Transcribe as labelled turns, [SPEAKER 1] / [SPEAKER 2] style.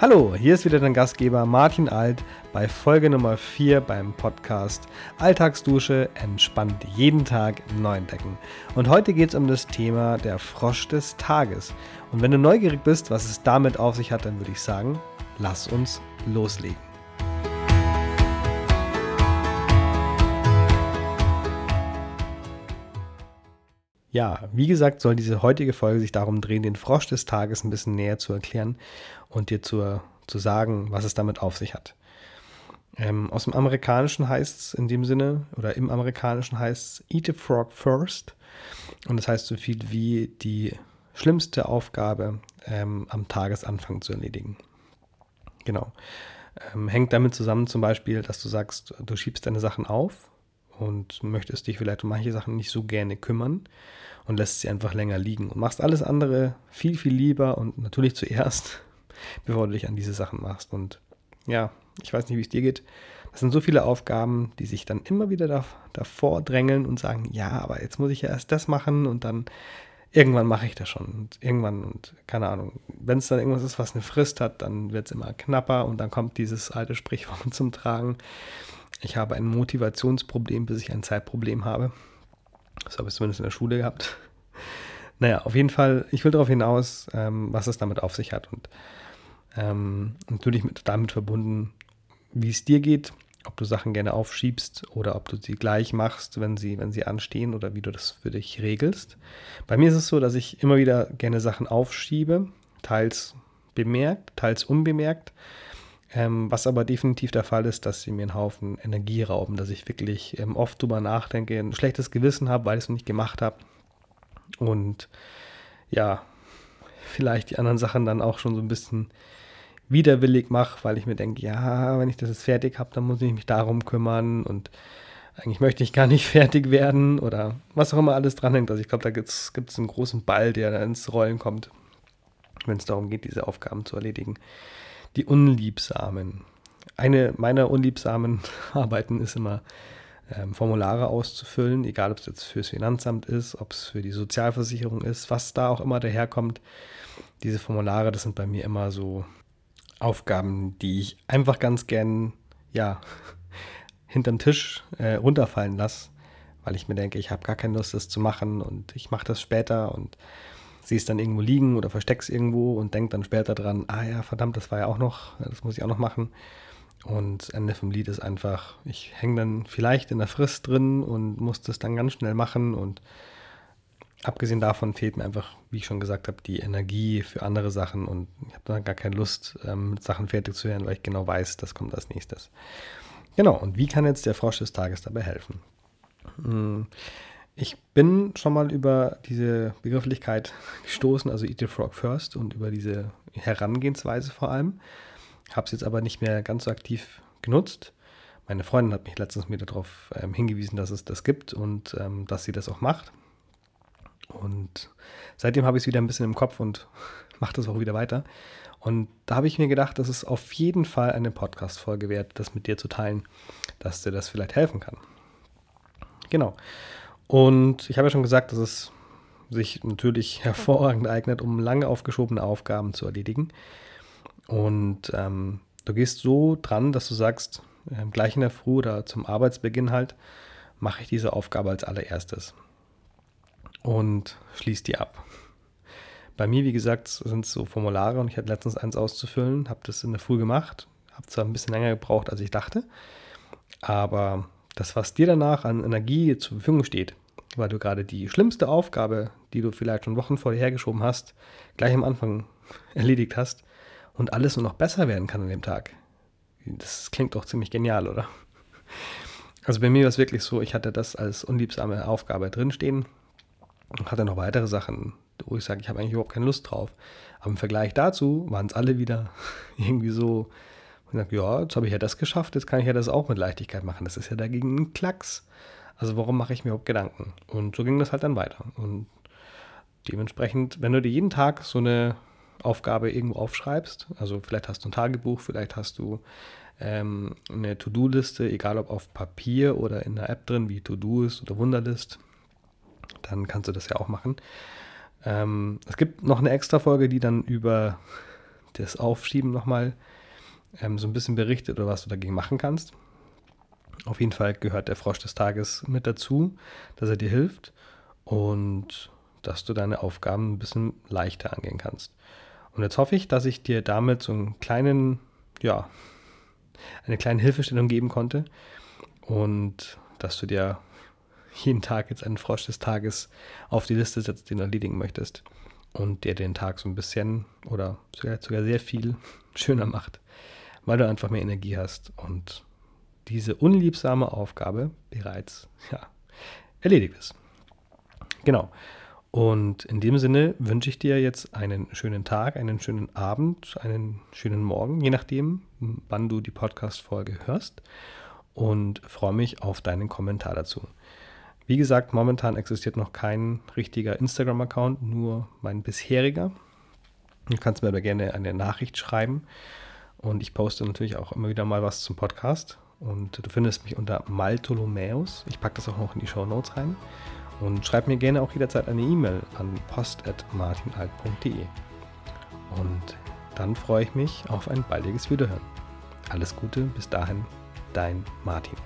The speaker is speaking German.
[SPEAKER 1] Hallo, hier ist wieder dein Gastgeber Martin Alt bei Folge Nummer 4 beim Podcast Alltagsdusche entspannt jeden Tag neu entdecken. Und heute geht es um das Thema der Frosch des Tages. Und wenn du neugierig bist, was es damit auf sich hat, dann würde ich sagen, lass uns loslegen. Ja, wie gesagt, soll diese heutige Folge sich darum drehen, den Frosch des Tages ein bisschen näher zu erklären und dir zu, zu sagen, was es damit auf sich hat. Ähm, aus dem Amerikanischen heißt es in dem Sinne, oder im Amerikanischen heißt es Eat a Frog First. Und das heißt so viel wie die schlimmste Aufgabe ähm, am Tagesanfang zu erledigen. Genau. Ähm, hängt damit zusammen zum Beispiel, dass du sagst, du schiebst deine Sachen auf und möchtest dich vielleicht um manche Sachen nicht so gerne kümmern und lässt sie einfach länger liegen und machst alles andere viel, viel lieber und natürlich zuerst, bevor du dich an diese Sachen machst. Und ja, ich weiß nicht, wie es dir geht. Das sind so viele Aufgaben, die sich dann immer wieder da, davor drängeln und sagen, ja, aber jetzt muss ich ja erst das machen und dann irgendwann mache ich das schon. Und irgendwann und keine Ahnung, wenn es dann irgendwas ist, was eine Frist hat, dann wird es immer knapper und dann kommt dieses alte Sprichwort zum Tragen. Ich habe ein Motivationsproblem, bis ich ein Zeitproblem habe. Das habe ich zumindest in der Schule gehabt. Naja, auf jeden Fall, ich will darauf hinaus, ähm, was es damit auf sich hat. Und ähm, natürlich mit, damit verbunden, wie es dir geht, ob du Sachen gerne aufschiebst oder ob du sie gleich machst, wenn sie, wenn sie anstehen oder wie du das für dich regelst. Bei mir ist es so, dass ich immer wieder gerne Sachen aufschiebe, teils bemerkt, teils unbemerkt. Ähm, was aber definitiv der Fall ist, dass sie mir einen Haufen Energie rauben, dass ich wirklich ähm, oft drüber nachdenke, ein schlechtes Gewissen habe, weil ich es nicht gemacht habe. Und ja, vielleicht die anderen Sachen dann auch schon so ein bisschen widerwillig mache, weil ich mir denke, ja, wenn ich das jetzt fertig habe, dann muss ich mich darum kümmern und eigentlich möchte ich gar nicht fertig werden oder was auch immer alles dranhängt. Also ich glaube, da gibt es einen großen Ball, der da ins Rollen kommt, wenn es darum geht, diese Aufgaben zu erledigen die Unliebsamen. Eine meiner unliebsamen Arbeiten ist immer, ähm, Formulare auszufüllen, egal ob es jetzt fürs Finanzamt ist, ob es für die Sozialversicherung ist, was da auch immer daherkommt. Diese Formulare, das sind bei mir immer so Aufgaben, die ich einfach ganz gern, ja, hinterm Tisch äh, runterfallen lasse, weil ich mir denke, ich habe gar keine Lust, das zu machen und ich mache das später und es dann irgendwo liegen oder verstecke es irgendwo und denke dann später dran, ah ja, verdammt, das war ja auch noch, das muss ich auch noch machen. Und Ende vom Lied ist einfach, ich hänge dann vielleicht in der Frist drin und muss das dann ganz schnell machen. Und abgesehen davon fehlt mir einfach, wie ich schon gesagt habe, die Energie für andere Sachen und ich habe dann gar keine Lust, ähm, mit Sachen fertig zu werden, weil ich genau weiß, das kommt als nächstes. Genau, und wie kann jetzt der Frosch des Tages dabei helfen? Hm. Ich bin schon mal über diese Begrifflichkeit gestoßen, also Eat the Frog First und über diese Herangehensweise vor allem. Habe es jetzt aber nicht mehr ganz so aktiv genutzt. Meine Freundin hat mich letztens mir darauf ähm, hingewiesen, dass es das gibt und ähm, dass sie das auch macht. Und seitdem habe ich es wieder ein bisschen im Kopf und mache das auch wieder weiter. Und da habe ich mir gedacht, dass es auf jeden Fall eine Podcast-Folge wert, das mit dir zu teilen, dass dir das vielleicht helfen kann. Genau. Und ich habe ja schon gesagt, dass es sich natürlich hervorragend eignet, um lange aufgeschobene Aufgaben zu erledigen. Und ähm, du gehst so dran, dass du sagst, äh, gleich in der Früh oder zum Arbeitsbeginn halt, mache ich diese Aufgabe als allererstes. Und schließ die ab. Bei mir, wie gesagt, sind es so Formulare und ich hatte letztens eins auszufüllen, habe das in der Früh gemacht, habe zwar ein bisschen länger gebraucht, als ich dachte, aber das, was dir danach an Energie zur Verfügung steht, weil du gerade die schlimmste Aufgabe, die du vielleicht schon Wochen vorher hergeschoben hast, gleich am Anfang erledigt hast und alles nur noch besser werden kann an dem Tag. Das klingt doch ziemlich genial, oder? Also bei mir war es wirklich so, ich hatte das als unliebsame Aufgabe drinstehen und hatte noch weitere Sachen, wo ich sage, ich habe eigentlich überhaupt keine Lust drauf. Aber im Vergleich dazu waren es alle wieder irgendwie so, und sage, ja, jetzt habe ich ja das geschafft, jetzt kann ich ja das auch mit Leichtigkeit machen. Das ist ja dagegen ein Klacks. Also warum mache ich mir überhaupt Gedanken? Und so ging das halt dann weiter. Und dementsprechend, wenn du dir jeden Tag so eine Aufgabe irgendwo aufschreibst, also vielleicht hast du ein Tagebuch, vielleicht hast du ähm, eine To-Do-Liste, egal ob auf Papier oder in der App drin, wie To-Do ist oder Wunderlist, dann kannst du das ja auch machen. Ähm, es gibt noch eine extra Folge, die dann über das Aufschieben nochmal ähm, so ein bisschen berichtet oder was du dagegen machen kannst. Auf jeden Fall gehört der Frosch des Tages mit dazu, dass er dir hilft und dass du deine Aufgaben ein bisschen leichter angehen kannst. Und jetzt hoffe ich, dass ich dir damit so einen kleinen, ja, eine kleine Hilfestellung geben konnte und dass du dir jeden Tag jetzt einen Frosch des Tages auf die Liste setzt, den du erledigen möchtest und der den Tag so ein bisschen oder sogar, sehr viel schöner macht, weil du einfach mehr Energie hast und diese unliebsame Aufgabe bereits ja, erledigt ist. Genau. Und in dem Sinne wünsche ich dir jetzt einen schönen Tag, einen schönen Abend, einen schönen Morgen, je nachdem, wann du die Podcast-Folge hörst. Und freue mich auf deinen Kommentar dazu. Wie gesagt, momentan existiert noch kein richtiger Instagram-Account, nur mein bisheriger. Du kannst mir aber gerne eine Nachricht schreiben. Und ich poste natürlich auch immer wieder mal was zum Podcast. Und du findest mich unter Maltolomäus. Ich packe das auch noch in die Show Notes rein. Und schreib mir gerne auch jederzeit eine E-Mail an post.martinalt.de. Und dann freue ich mich auf ein baldiges Wiederhören. Alles Gute, bis dahin, dein Martin.